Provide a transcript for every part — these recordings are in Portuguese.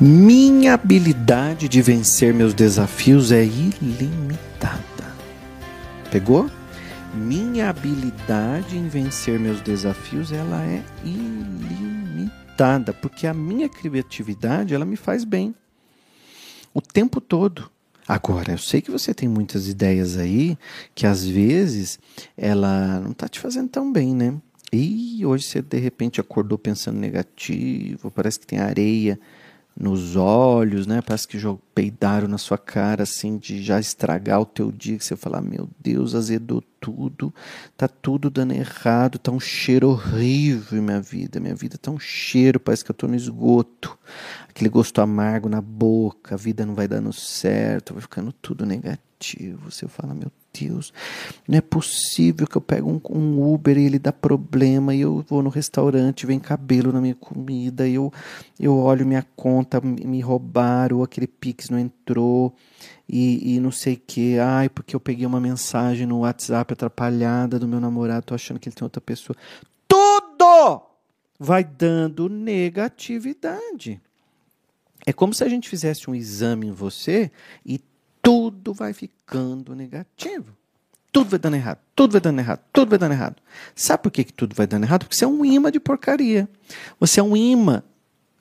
Minha habilidade de vencer meus desafios é ilimitada. Pegou? Minha habilidade em vencer meus desafios, ela é ilimitada, porque a minha criatividade, ela me faz bem o tempo todo. Agora, eu sei que você tem muitas ideias aí que às vezes ela não está te fazendo tão bem, né? E hoje você de repente acordou pensando negativo, parece que tem areia nos olhos, né? Parece que peidaram na sua cara, assim, de já estragar o teu dia, que você fala, meu Deus, azedou tudo, tá tudo dando errado, tá um cheiro horrível em minha vida, minha vida tá um cheiro, parece que eu tô no esgoto, aquele gosto amargo na boca, a vida não vai dando certo, vai ficando tudo negativo. Você fala, meu Deus, não é possível que eu pego um, um, Uber e ele dá problema e eu vou no restaurante, vem cabelo na minha comida, e eu, eu olho minha conta, me roubaram, aquele Pix não entrou e, e não sei o que. Ai, porque eu peguei uma mensagem no WhatsApp atrapalhada do meu namorado, tô achando que ele tem outra pessoa. Tudo vai dando negatividade. É como se a gente fizesse um exame em você e tudo vai ficando negativo. Tudo vai dando errado, tudo vai dando errado, tudo vai dando errado. Sabe por que, que tudo vai dando errado? Porque você é um imã de porcaria. Você é um imã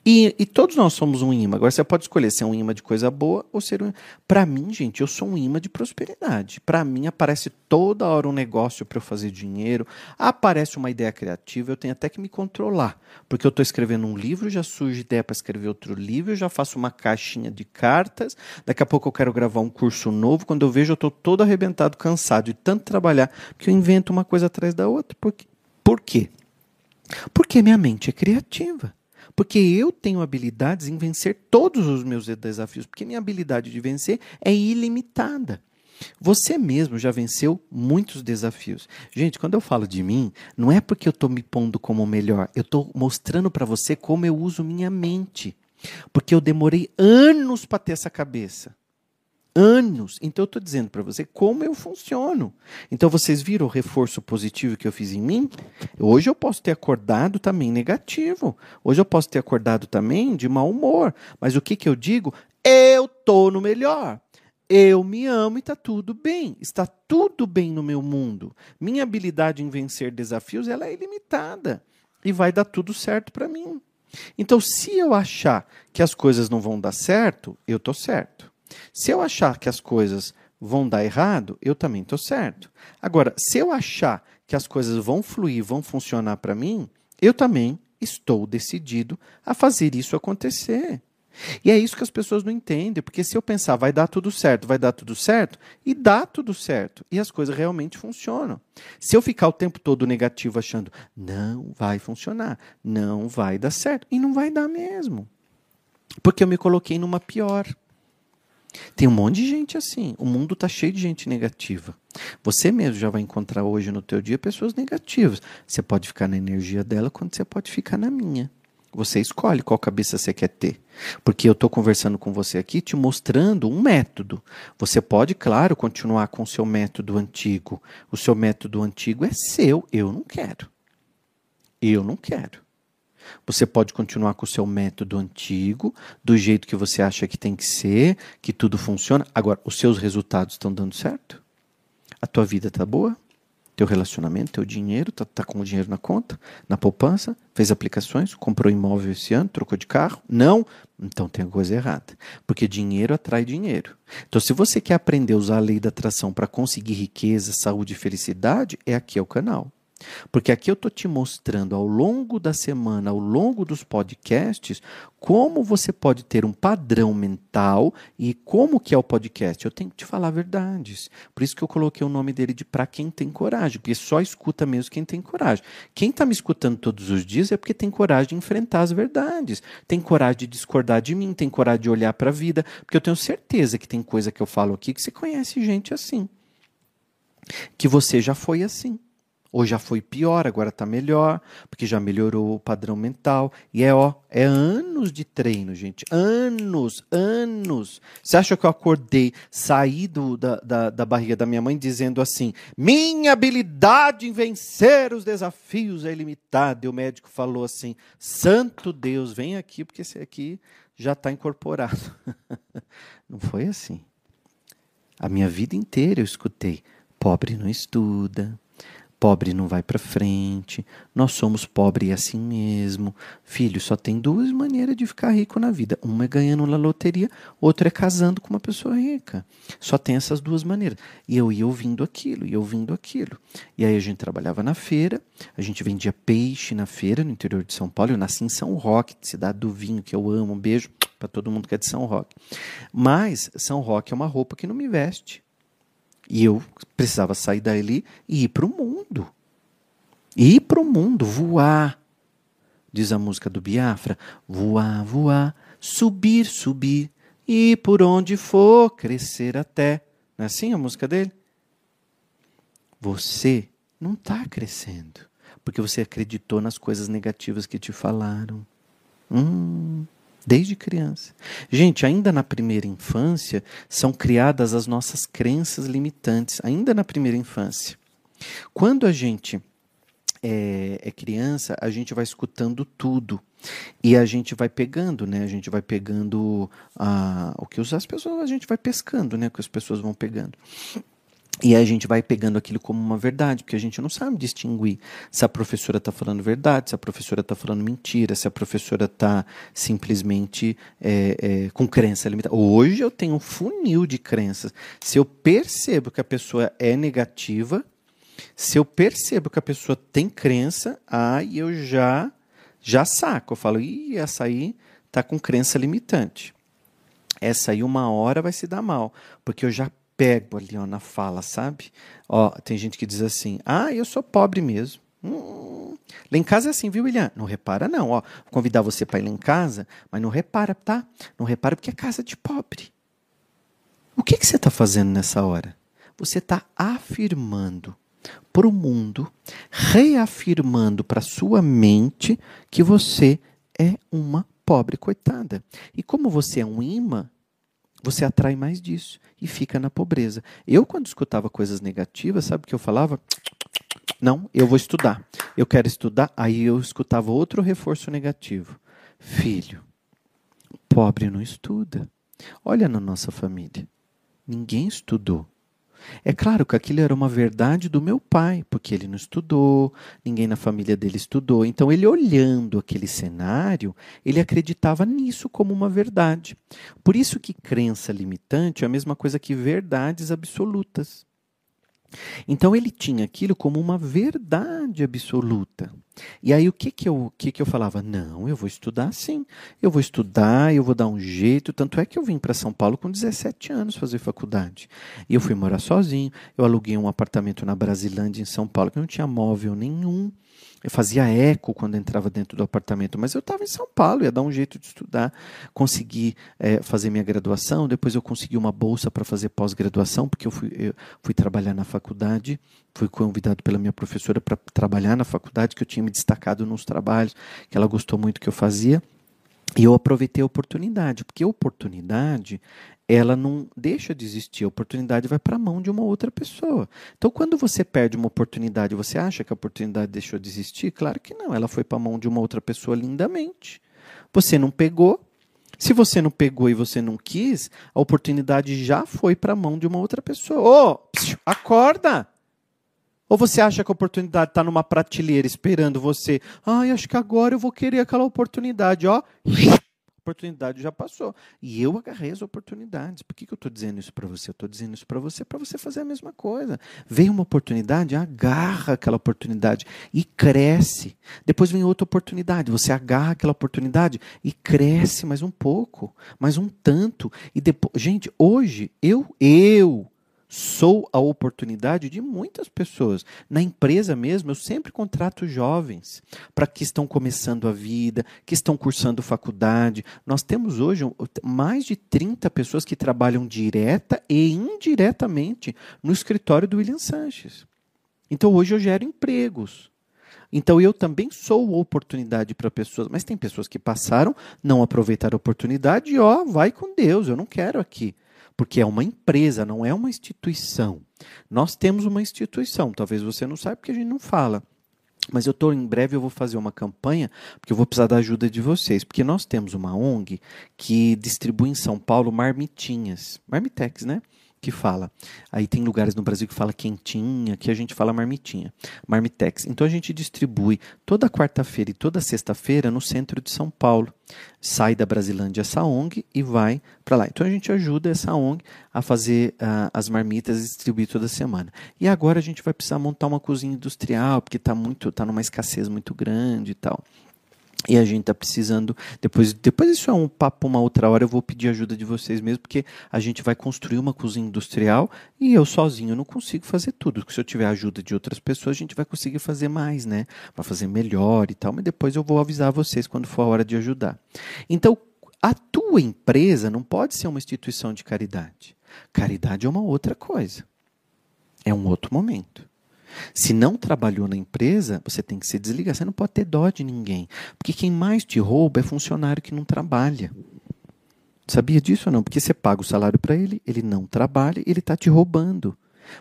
e, e, todos nós somos um imã. Agora você pode escolher ser um imã de coisa boa ou ser um. Para mim, gente, eu sou um imã de prosperidade. Para mim, aparece toda hora um negócio para eu fazer dinheiro, aparece uma ideia criativa, eu tenho até que me controlar. Porque eu estou escrevendo um livro, já surge ideia para escrever outro livro, eu já faço uma caixinha de cartas, daqui a pouco eu quero gravar um curso novo. Quando eu vejo, eu estou todo arrebentado, cansado de tanto trabalhar, que eu invento uma coisa atrás da outra. Por quê? Por quê? Porque minha mente é criativa. Porque eu tenho habilidades em vencer todos os meus desafios, porque minha habilidade de vencer é ilimitada. Você mesmo já venceu muitos desafios. Gente, quando eu falo de mim, não é porque eu estou me pondo como o melhor, eu estou mostrando para você como eu uso minha mente. Porque eu demorei anos para ter essa cabeça anos. Então eu estou dizendo para você como eu funciono. Então vocês viram o reforço positivo que eu fiz em mim? Hoje eu posso ter acordado também negativo. Hoje eu posso ter acordado também de mau humor. Mas o que, que eu digo? Eu tô no melhor. Eu me amo e está tudo bem. Está tudo bem no meu mundo. Minha habilidade em vencer desafios ela é ilimitada. E vai dar tudo certo para mim. Então, se eu achar que as coisas não vão dar certo, eu estou certo. Se eu achar que as coisas vão dar errado, eu também estou certo. Agora, se eu achar que as coisas vão fluir, vão funcionar para mim, eu também estou decidido a fazer isso acontecer. E é isso que as pessoas não entendem, porque se eu pensar vai dar tudo certo, vai dar tudo certo, e dá tudo certo, e as coisas realmente funcionam. Se eu ficar o tempo todo negativo achando não vai funcionar, não vai dar certo, e não vai dar mesmo, porque eu me coloquei numa pior. Tem um monte de gente assim. O mundo está cheio de gente negativa. Você mesmo já vai encontrar hoje no teu dia pessoas negativas. Você pode ficar na energia dela quando você pode ficar na minha. Você escolhe qual cabeça você quer ter. Porque eu estou conversando com você aqui te mostrando um método. Você pode, claro, continuar com o seu método antigo. O seu método antigo é seu. Eu não quero. Eu não quero. Você pode continuar com o seu método antigo, do jeito que você acha que tem que ser, que tudo funciona. Agora, os seus resultados estão dando certo? A tua vida está boa? Teu relacionamento, teu dinheiro, tá, tá com o dinheiro na conta, na poupança, fez aplicações, comprou imóvel esse ano, trocou de carro? Não? Então tem coisa errada. Porque dinheiro atrai dinheiro. Então, se você quer aprender a usar a lei da atração para conseguir riqueza, saúde e felicidade, é aqui é o canal. Porque aqui eu estou te mostrando ao longo da semana, ao longo dos podcasts, como você pode ter um padrão mental e como que é o podcast. Eu tenho que te falar verdades. Por isso que eu coloquei o nome dele de Pra Quem Tem Coragem, porque só escuta mesmo quem tem coragem. Quem está me escutando todos os dias é porque tem coragem de enfrentar as verdades, tem coragem de discordar de mim, tem coragem de olhar para a vida, porque eu tenho certeza que tem coisa que eu falo aqui que você conhece gente assim. Que você já foi assim. Ou já foi pior, agora está melhor, porque já melhorou o padrão mental. E é, ó, é anos de treino, gente. Anos, anos. Você acha que eu acordei, saí do, da, da, da barriga da minha mãe dizendo assim: minha habilidade em vencer os desafios é ilimitada. E o médico falou assim: Santo Deus, vem aqui, porque esse aqui já está incorporado. Não foi assim. A minha vida inteira eu escutei: pobre não estuda Pobre não vai para frente, nós somos pobres assim mesmo. Filho, só tem duas maneiras de ficar rico na vida. Uma é ganhando na loteria, outra é casando com uma pessoa rica. Só tem essas duas maneiras. E eu ia ouvindo aquilo, ia ouvindo aquilo. E aí a gente trabalhava na feira, a gente vendia peixe na feira no interior de São Paulo. Eu nasci em São Roque, cidade do vinho, que eu amo. Um beijo para todo mundo que é de São Roque. Mas São Roque é uma roupa que não me veste. E eu precisava sair dali e ir para o mundo. Ir para o mundo, voar. Diz a música do Biafra: voar, voar, subir, subir, e por onde for crescer até. Não é assim a música dele? Você não está crescendo porque você acreditou nas coisas negativas que te falaram. Hum, desde criança. Gente, ainda na primeira infância são criadas as nossas crenças limitantes, ainda na primeira infância. Quando a gente é, é, criança, a gente vai escutando tudo. E a gente vai pegando, né? A gente vai pegando ah, o que as pessoas, a gente vai pescando, né? O que as pessoas vão pegando. E a gente vai pegando aquilo como uma verdade, porque a gente não sabe distinguir se a professora está falando verdade, se a professora está falando mentira, se a professora está simplesmente é, é, com crença limitada. Hoje eu tenho um funil de crenças. Se eu percebo que a pessoa é negativa, se eu percebo que a pessoa tem crença, aí eu já já saco. Eu falo, ih, essa aí está com crença limitante. Essa aí uma hora vai se dar mal, porque eu já pego ali ó, na fala, sabe? Ó, tem gente que diz assim: ah, eu sou pobre mesmo. Hum, lá em casa é assim, viu, William? Não repara, não. Ó, vou convidar você para ir lá em casa, mas não repara, tá? Não repara porque é casa de pobre. O que, que você está fazendo nessa hora? Você está afirmando para o mundo, reafirmando para sua mente que você é uma pobre coitada. E como você é um imã, você atrai mais disso e fica na pobreza. Eu, quando escutava coisas negativas, sabe o que eu falava? Não, eu vou estudar. Eu quero estudar. Aí eu escutava outro reforço negativo. Filho, pobre não estuda. Olha na nossa família. Ninguém estudou. É claro que aquilo era uma verdade do meu pai, porque ele não estudou, ninguém na família dele estudou. Então, ele olhando aquele cenário, ele acreditava nisso como uma verdade. Por isso que crença limitante é a mesma coisa que verdades absolutas. Então ele tinha aquilo como uma verdade absoluta. E aí o que que eu, que que eu falava? Não, eu vou estudar sim. Eu vou estudar, eu vou dar um jeito. Tanto é que eu vim para São Paulo com 17 anos fazer faculdade. E eu fui morar sozinho. Eu aluguei um apartamento na Brasilândia, em São Paulo, que não tinha móvel nenhum. Eu fazia eco quando entrava dentro do apartamento, mas eu estava em São Paulo, ia dar um jeito de estudar. Consegui é, fazer minha graduação, depois eu consegui uma bolsa para fazer pós-graduação, porque eu fui, eu fui trabalhar na faculdade, fui convidado pela minha professora para trabalhar na faculdade, que eu tinha me destacado nos trabalhos, que ela gostou muito que eu fazia. E eu aproveitei a oportunidade, porque a oportunidade ela não deixa de existir, a oportunidade vai para a mão de uma outra pessoa. Então, quando você perde uma oportunidade, você acha que a oportunidade deixou de existir? Claro que não, ela foi para a mão de uma outra pessoa lindamente. Você não pegou. Se você não pegou e você não quis, a oportunidade já foi para a mão de uma outra pessoa. Ô, oh, acorda! Ou você acha que a oportunidade está numa prateleira esperando você? Ai, acho que agora eu vou querer aquela oportunidade, ó oportunidade já passou. E eu agarrei as oportunidades. Por que, que eu estou dizendo isso para você? Eu estou dizendo isso para você para você fazer a mesma coisa. Veio uma oportunidade, agarra aquela oportunidade e cresce. Depois vem outra oportunidade, você agarra aquela oportunidade e cresce mais um pouco, mais um tanto. E depois, gente, hoje eu eu sou a oportunidade de muitas pessoas. Na empresa mesmo, eu sempre contrato jovens para que estão começando a vida, que estão cursando faculdade. Nós temos hoje mais de 30 pessoas que trabalham direta e indiretamente no escritório do William Sanches. Então hoje eu gero empregos. Então eu também sou oportunidade para pessoas, mas tem pessoas que passaram, não aproveitaram a oportunidade e ó, vai com Deus, eu não quero aqui. Porque é uma empresa, não é uma instituição. Nós temos uma instituição, talvez você não saiba porque a gente não fala. Mas eu estou em breve eu vou fazer uma campanha, porque eu vou precisar da ajuda de vocês, porque nós temos uma ONG que distribui em São Paulo marmitinhas, marmitex, né? Que fala. Aí tem lugares no Brasil que fala quentinha, que a gente fala marmitinha, marmitex. Então a gente distribui toda quarta-feira e toda sexta-feira no centro de São Paulo. Sai da Brasilândia essa ONG e vai para lá. Então a gente ajuda essa ONG a fazer uh, as marmitas e distribuir toda semana. E agora a gente vai precisar montar uma cozinha industrial, porque está muito, tá numa escassez muito grande e tal. E a gente está precisando. Depois, depois isso é um papo uma outra hora. Eu vou pedir ajuda de vocês mesmo, porque a gente vai construir uma cozinha industrial e eu sozinho não consigo fazer tudo. Se eu tiver a ajuda de outras pessoas, a gente vai conseguir fazer mais, né? Para fazer melhor e tal. Mas depois eu vou avisar vocês quando for a hora de ajudar. Então, a tua empresa não pode ser uma instituição de caridade. Caridade é uma outra coisa. É um outro momento. Se não trabalhou na empresa, você tem que se desligar. Você não pode ter dó de ninguém. Porque quem mais te rouba é funcionário que não trabalha. Sabia disso ou não? Porque você paga o salário para ele, ele não trabalha, ele está te roubando.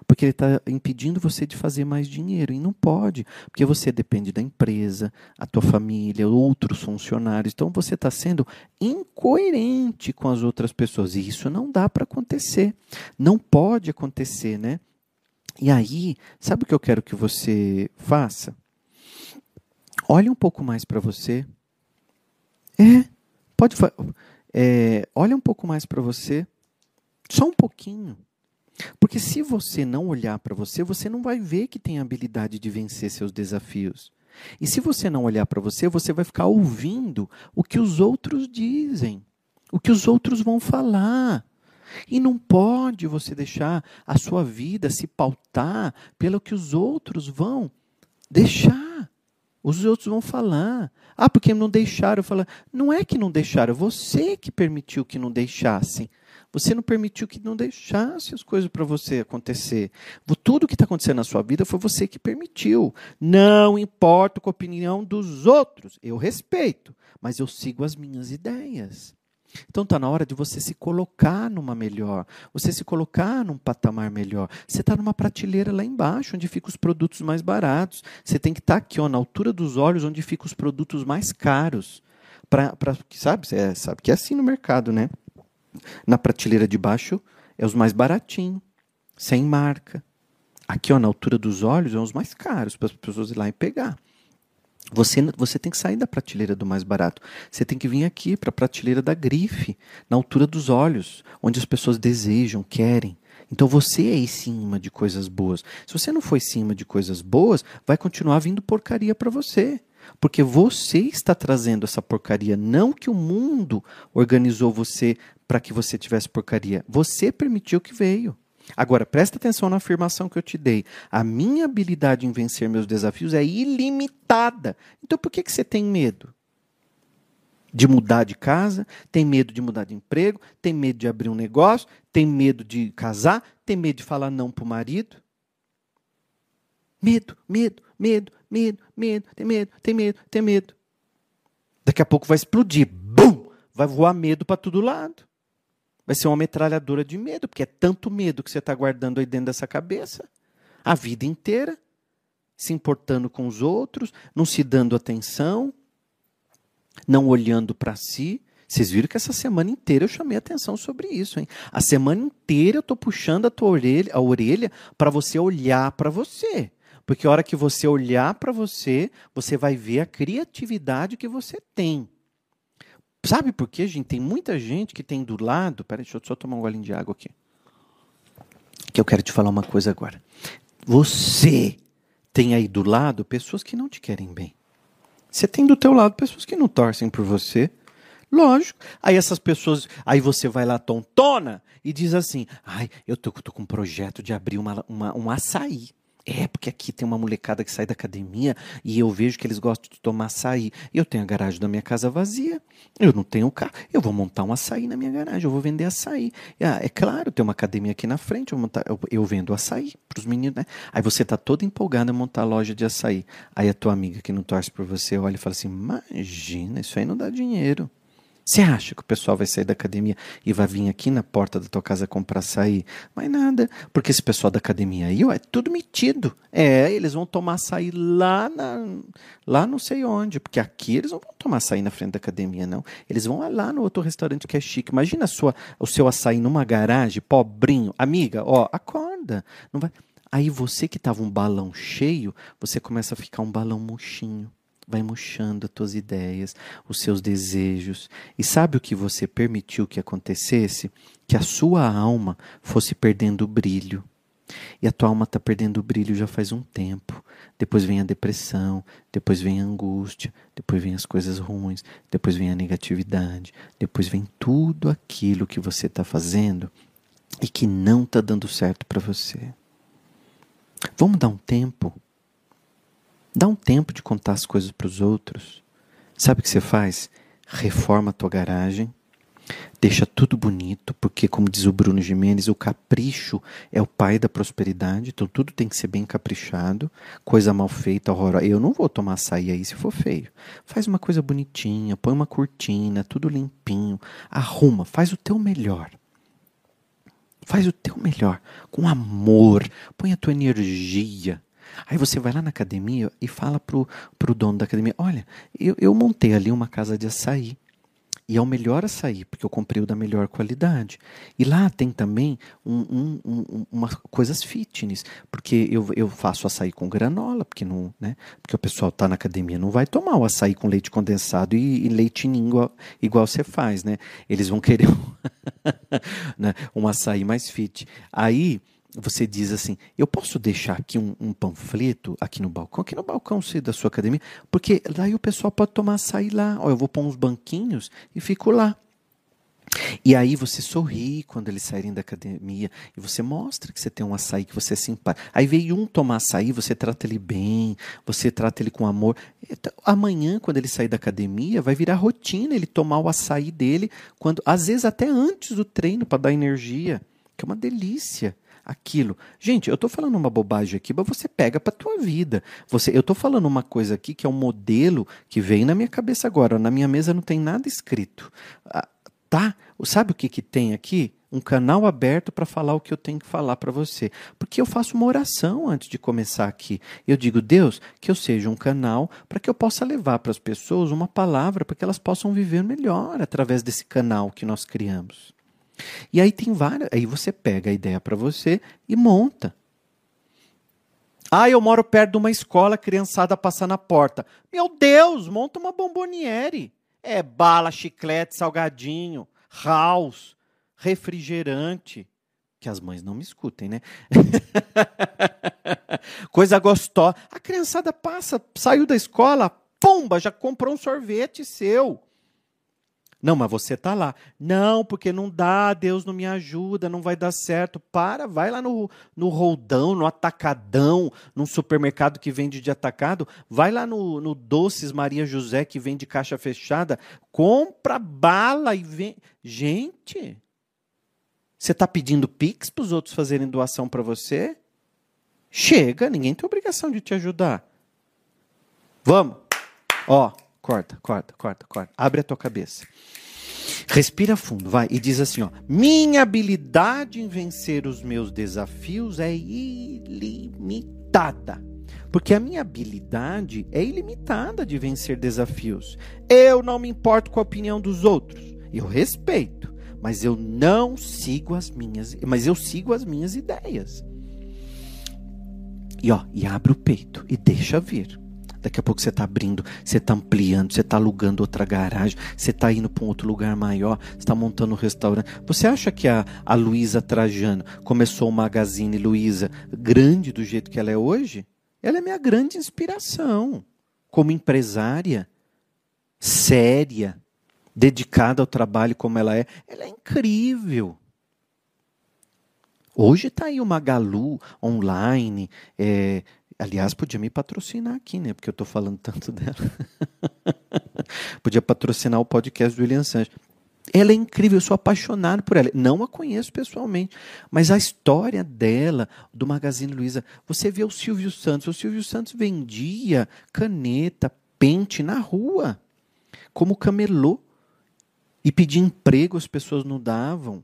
Porque ele está impedindo você de fazer mais dinheiro. E não pode, porque você depende da empresa, a tua família, outros funcionários. Então você está sendo incoerente com as outras pessoas. E isso não dá para acontecer. Não pode acontecer, né? E aí, sabe o que eu quero que você faça? Olhe um pouco mais para você. É, pode é, olha um pouco mais para você. Só um pouquinho. Porque se você não olhar para você, você não vai ver que tem habilidade de vencer seus desafios. E se você não olhar para você, você vai ficar ouvindo o que os outros dizem, o que os outros vão falar. E não pode você deixar a sua vida se pautar pelo que os outros vão deixar. Os outros vão falar. Ah, porque não deixaram. Falar. Não é que não deixaram, você que permitiu que não deixassem. Você não permitiu que não deixasse as coisas para você acontecer. Tudo que está acontecendo na sua vida foi você que permitiu. Não importa com a opinião dos outros. Eu respeito, mas eu sigo as minhas ideias. Então está na hora de você se colocar numa melhor, você se colocar num patamar melhor. Você está numa prateleira lá embaixo, onde ficam os produtos mais baratos. Você tem que estar tá aqui, ó, na altura dos olhos, onde ficam os produtos mais caros. Pra, pra, sabe, é, sabe que é assim no mercado, né? Na prateleira de baixo é os mais baratinhos, sem marca. Aqui, ó, na altura dos olhos, é os mais caros para as pessoas ir lá e pegar. Você, você tem que sair da prateleira do mais barato. Você tem que vir aqui para a prateleira da grife, na altura dos olhos, onde as pessoas desejam, querem. Então você é imã de coisas boas. Se você não for imã de coisas boas, vai continuar vindo porcaria para você. Porque você está trazendo essa porcaria, não que o mundo organizou você para que você tivesse porcaria. Você permitiu que veio. Agora, presta atenção na afirmação que eu te dei. A minha habilidade em vencer meus desafios é ilimitada. Então, por que, que você tem medo? De mudar de casa, tem medo de mudar de emprego, tem medo de abrir um negócio, tem medo de casar, tem medo de falar não para o marido. Medo, medo, medo, medo, medo, tem medo, tem medo, tem medo. Daqui a pouco vai explodir. Bum! Vai voar medo para todo lado vai ser uma metralhadora de medo, porque é tanto medo que você está guardando aí dentro dessa cabeça a vida inteira, se importando com os outros, não se dando atenção, não olhando para si. Vocês viram que essa semana inteira eu chamei atenção sobre isso, hein? A semana inteira eu estou puxando a tua orelha, a orelha para você olhar para você. Porque a hora que você olhar para você, você vai ver a criatividade que você tem. Sabe por quê, gente? Tem muita gente que tem do lado. Peraí, deixa eu só tomar um golinho de água aqui. Que eu quero te falar uma coisa agora. Você tem aí do lado pessoas que não te querem bem. Você tem do teu lado pessoas que não torcem por você. Lógico. Aí essas pessoas, aí você vai lá tontona e diz assim: "Ai, eu tô, tô com um projeto de abrir uma, uma, um açaí. É, porque aqui tem uma molecada que sai da academia e eu vejo que eles gostam de tomar açaí. Eu tenho a garagem da minha casa vazia, eu não tenho carro, eu vou montar um açaí na minha garagem, eu vou vender açaí. Ah, é claro, tem uma academia aqui na frente, eu, montar, eu, eu vendo açaí para os meninos, né? Aí você tá todo empolgado a montar a loja de açaí. Aí a tua amiga que não torce por você olha e fala assim: imagina, isso aí não dá dinheiro. Você acha que o pessoal vai sair da academia e vai vir aqui na porta da tua casa comprar açaí? Mas nada, porque esse pessoal da academia aí, ó, é tudo metido. É, eles vão tomar açaí lá, na, lá não sei onde, porque aqui eles não vão tomar açaí na frente da academia, não. Eles vão lá no outro restaurante que é chique. Imagina a sua, o seu açaí numa garagem, pobrinho. Amiga, ó, acorda. Não vai... Aí você que estava um balão cheio, você começa a ficar um balão murchinho vai murchando as tuas ideias, os seus desejos. E sabe o que você permitiu que acontecesse? Que a sua alma fosse perdendo o brilho. E a tua alma está perdendo o brilho já faz um tempo. Depois vem a depressão, depois vem a angústia, depois vem as coisas ruins, depois vem a negatividade, depois vem tudo aquilo que você está fazendo e que não está dando certo para você. Vamos dar um tempo Dá um tempo de contar as coisas para os outros. Sabe o que você faz? Reforma a tua garagem, deixa tudo bonito, porque, como diz o Bruno Jimenez, o capricho é o pai da prosperidade, então tudo tem que ser bem caprichado, coisa mal feita, horrorosa. Eu não vou tomar açaí aí se for feio. Faz uma coisa bonitinha, põe uma cortina, tudo limpinho, arruma, faz o teu melhor. Faz o teu melhor, com amor, põe a tua energia, Aí você vai lá na academia e fala pro, pro dono da academia: olha, eu, eu montei ali uma casa de açaí. E é o melhor açaí, porque eu comprei o da melhor qualidade. E lá tem também um, um, um, umas coisas fitness, porque eu, eu faço açaí com granola, porque não, né? Porque o pessoal tá na academia não vai tomar o açaí com leite condensado e, e leite igual, igual você faz, né? Eles vão querer um, né? um açaí mais fit. Aí você diz assim: eu posso deixar aqui um, um, panfleto aqui no balcão, aqui no balcão da sua academia, porque daí o pessoal pode tomar açaí lá. Ó, eu vou pôr uns banquinhos e fico lá. E aí você sorri quando eles saírem da academia e você mostra que você tem um açaí, que você é simpático. Aí veio um tomar açaí, você trata ele bem, você trata ele com amor. Então, amanhã, quando ele sair da academia, vai virar rotina ele tomar o açaí dele, quando às vezes até antes do treino para dar energia, que é uma delícia aquilo. Gente, eu estou falando uma bobagem aqui, mas você pega para tua vida. Você, eu estou falando uma coisa aqui que é um modelo que veio na minha cabeça agora. Na minha mesa não tem nada escrito. Ah, tá? Sabe o que, que tem aqui? Um canal aberto para falar o que eu tenho que falar para você. Porque eu faço uma oração antes de começar aqui. Eu digo, Deus, que eu seja um canal para que eu possa levar para as pessoas uma palavra para que elas possam viver melhor através desse canal que nós criamos. E aí tem várias. Aí você pega a ideia para você e monta. Ah, eu moro perto de uma escola, criançada passa na porta. Meu Deus, monta uma bomboniere. É bala, chiclete, salgadinho, house, refrigerante. Que as mães não me escutem, né? Coisa gostosa. A criançada passa, saiu da escola, pumba, já comprou um sorvete seu. Não, mas você está lá. Não, porque não dá, Deus não me ajuda, não vai dar certo. Para, vai lá no, no roldão, no atacadão, num supermercado que vende de atacado. Vai lá no, no Doces Maria José, que vende caixa fechada. Compra bala e vem. Gente, você está pedindo pix para os outros fazerem doação para você? Chega, ninguém tem obrigação de te ajudar. Vamos. Ó. Corta, corta, corta, corta. Abre a tua cabeça. Respira fundo, vai, e diz assim: ó, minha habilidade em vencer os meus desafios é ilimitada. Porque a minha habilidade é ilimitada de vencer desafios. Eu não me importo com a opinião dos outros. Eu respeito, mas eu não sigo as minhas, mas eu sigo as minhas ideias. E ó, e abre o peito e deixa vir. Daqui a pouco você está abrindo, você está ampliando, você está alugando outra garagem, você está indo para um outro lugar maior, você está montando um restaurante. Você acha que a, a Luísa Trajano começou o Magazine Luiza grande do jeito que ela é hoje? Ela é minha grande inspiração como empresária, séria, dedicada ao trabalho como ela é. Ela é incrível. Hoje está aí o Magalu online. É, aliás, podia me patrocinar aqui, né? Porque eu estou falando tanto dela. podia patrocinar o podcast do William Sanches. Ela é incrível, eu sou apaixonado por ela. Não a conheço pessoalmente, mas a história dela, do Magazine Luiza, você vê o Silvio Santos. O Silvio Santos vendia caneta, pente na rua, como camelô. E pedia emprego, as pessoas não davam.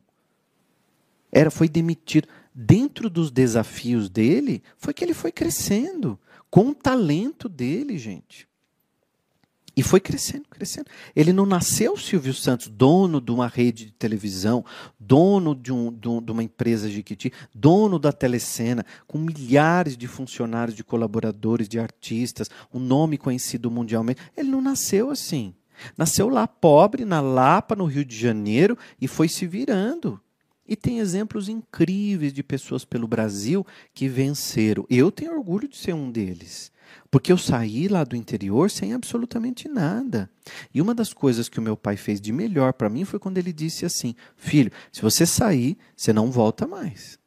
Era, foi demitido. Dentro dos desafios dele, foi que ele foi crescendo. Com o talento dele, gente. E foi crescendo, crescendo. Ele não nasceu Silvio Santos, dono de uma rede de televisão, dono de, um, de, um, de uma empresa Jiquiti, dono da telecena, com milhares de funcionários, de colaboradores, de artistas, um nome conhecido mundialmente. Ele não nasceu assim. Nasceu lá pobre, na Lapa, no Rio de Janeiro, e foi se virando. E tem exemplos incríveis de pessoas pelo Brasil que venceram. Eu tenho orgulho de ser um deles. Porque eu saí lá do interior sem absolutamente nada. E uma das coisas que o meu pai fez de melhor para mim foi quando ele disse assim: Filho, se você sair, você não volta mais.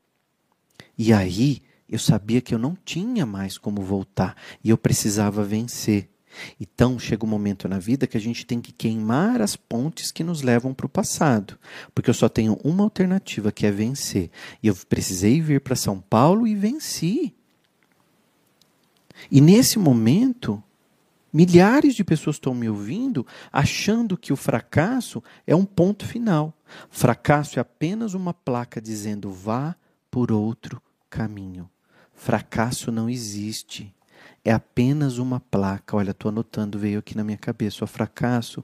E aí eu sabia que eu não tinha mais como voltar e eu precisava vencer. Então chega um momento na vida que a gente tem que queimar as pontes que nos levam para o passado, porque eu só tenho uma alternativa que é vencer. E eu precisei vir para São Paulo e venci. E nesse momento, milhares de pessoas estão me ouvindo achando que o fracasso é um ponto final. Fracasso é apenas uma placa dizendo vá por outro caminho. Fracasso não existe. É apenas uma placa. Olha, estou anotando, veio aqui na minha cabeça. O fracasso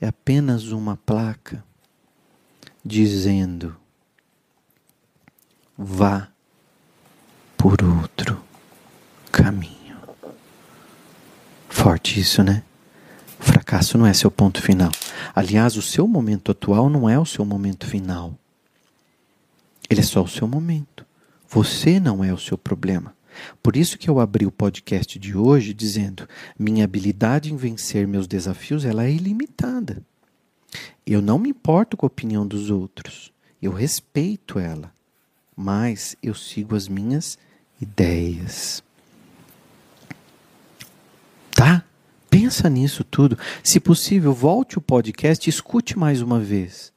é apenas uma placa dizendo vá por outro caminho. Forte isso, né? O fracasso não é seu ponto final. Aliás, o seu momento atual não é o seu momento final. Ele é só o seu momento. Você não é o seu problema. Por isso que eu abri o podcast de hoje dizendo: minha habilidade em vencer meus desafios ela é ilimitada. Eu não me importo com a opinião dos outros. Eu respeito ela, mas eu sigo as minhas ideias. Tá? Pensa nisso tudo. Se possível, volte o podcast e escute mais uma vez.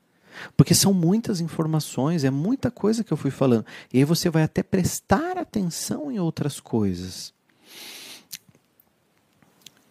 Porque são muitas informações, é muita coisa que eu fui falando. E aí você vai até prestar atenção em outras coisas.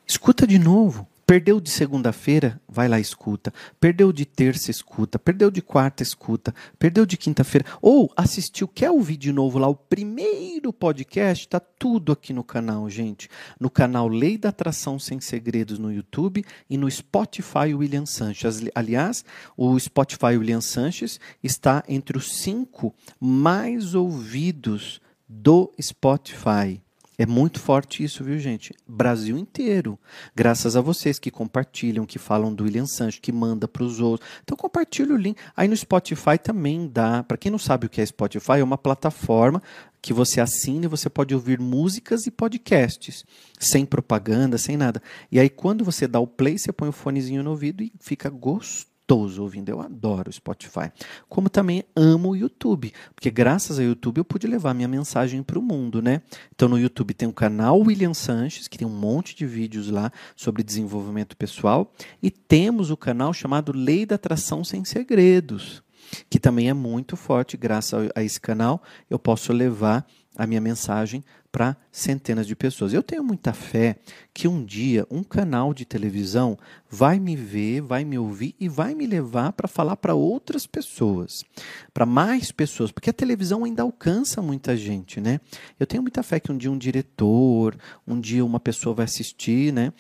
Escuta de novo. Perdeu de segunda-feira, vai lá escuta. Perdeu de terça, escuta. Perdeu de quarta, escuta. Perdeu de quinta-feira. Ou assistiu, quer ouvir de novo lá o primeiro podcast? Tá tudo aqui no canal, gente. No canal Lei da Atração Sem Segredos no YouTube e no Spotify William Sanches. Aliás, o Spotify William Sanches está entre os cinco mais ouvidos do Spotify. É muito forte isso, viu, gente? Brasil inteiro. Graças a vocês que compartilham, que falam do William Sancho, que manda para os outros. Então compartilha o link. Aí no Spotify também dá. Para quem não sabe o que é Spotify, é uma plataforma que você assina e você pode ouvir músicas e podcasts, sem propaganda, sem nada. E aí quando você dá o play, você põe o fonezinho no ouvido e fica gostoso gostoso ouvindo. Eu adoro o Spotify. Como também amo o YouTube, porque graças ao YouTube eu pude levar minha mensagem para o mundo, né? Então no YouTube tem o canal William Sanches, que tem um monte de vídeos lá sobre desenvolvimento pessoal, e temos o canal chamado Lei da Atração Sem Segredos, que também é muito forte. Graças a esse canal eu posso levar a minha mensagem para centenas de pessoas. Eu tenho muita fé que um dia um canal de televisão vai me ver, vai me ouvir e vai me levar para falar para outras pessoas, para mais pessoas, porque a televisão ainda alcança muita gente, né? Eu tenho muita fé que um dia um diretor, um dia uma pessoa vai assistir, né?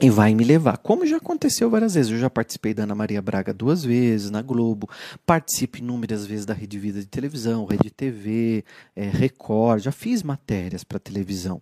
E vai me levar. Como já aconteceu várias vezes. Eu já participei da Ana Maria Braga duas vezes na Globo, participo inúmeras vezes da Rede Vida de televisão, Rede TV, é, Record, já fiz matérias para televisão,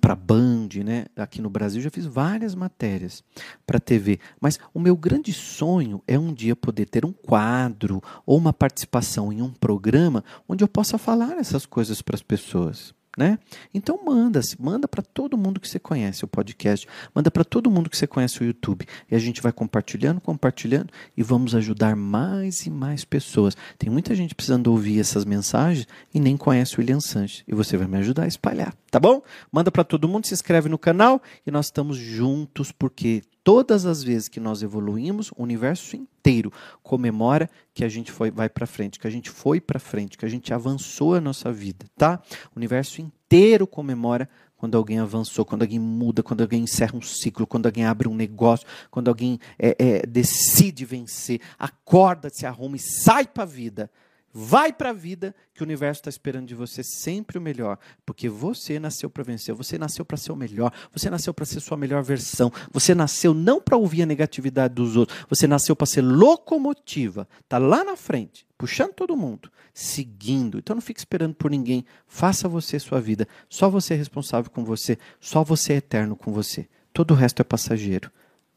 para Band, né? Aqui no Brasil já fiz várias matérias para TV. Mas o meu grande sonho é um dia poder ter um quadro ou uma participação em um programa onde eu possa falar essas coisas para as pessoas. Né? Então manda, manda para todo mundo que você conhece o podcast, manda para todo mundo que você conhece o YouTube e a gente vai compartilhando, compartilhando e vamos ajudar mais e mais pessoas. Tem muita gente precisando ouvir essas mensagens e nem conhece o William Sanches e você vai me ajudar a espalhar, tá bom? Manda para todo mundo, se inscreve no canal e nós estamos juntos porque todas as vezes que nós evoluímos, o universo inteiro comemora que a gente foi, vai para frente, que a gente foi para frente, que a gente avançou a nossa vida, tá? O universo inteiro comemora quando alguém avançou, quando alguém muda, quando alguém encerra um ciclo, quando alguém abre um negócio, quando alguém é, é, decide vencer, acorda, se arruma e sai para a vida. Vai para a vida que o universo está esperando de você sempre o melhor, porque você nasceu para vencer, você nasceu para ser o melhor, você nasceu para ser sua melhor versão, você nasceu não para ouvir a negatividade dos outros, você nasceu para ser locomotiva, tá lá na frente, puxando todo mundo, seguindo. Então não fique esperando por ninguém, faça você sua vida, só você é responsável com você, só você é eterno com você. Todo o resto é passageiro.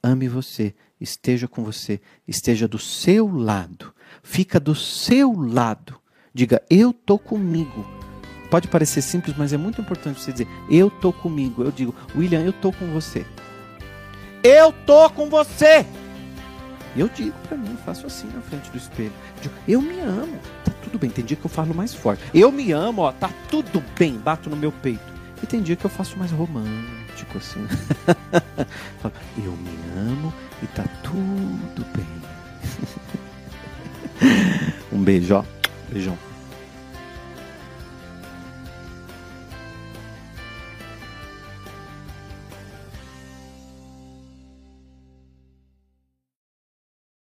Ame você, esteja com você, esteja do seu lado fica do seu lado. Diga, eu tô comigo. Pode parecer simples, mas é muito importante você dizer, eu tô comigo. Eu digo, William, eu tô com você. Eu tô com você. Eu digo para mim, faço assim na frente do espelho. Digo, eu me amo. Tá tudo bem. Tem dia que eu falo mais forte. Eu me amo, ó, tá tudo bem. Bato no meu peito. E tem dia que eu faço mais romântico, assim. eu me amo e tá tudo bem. Um beijo, ó. Beijão.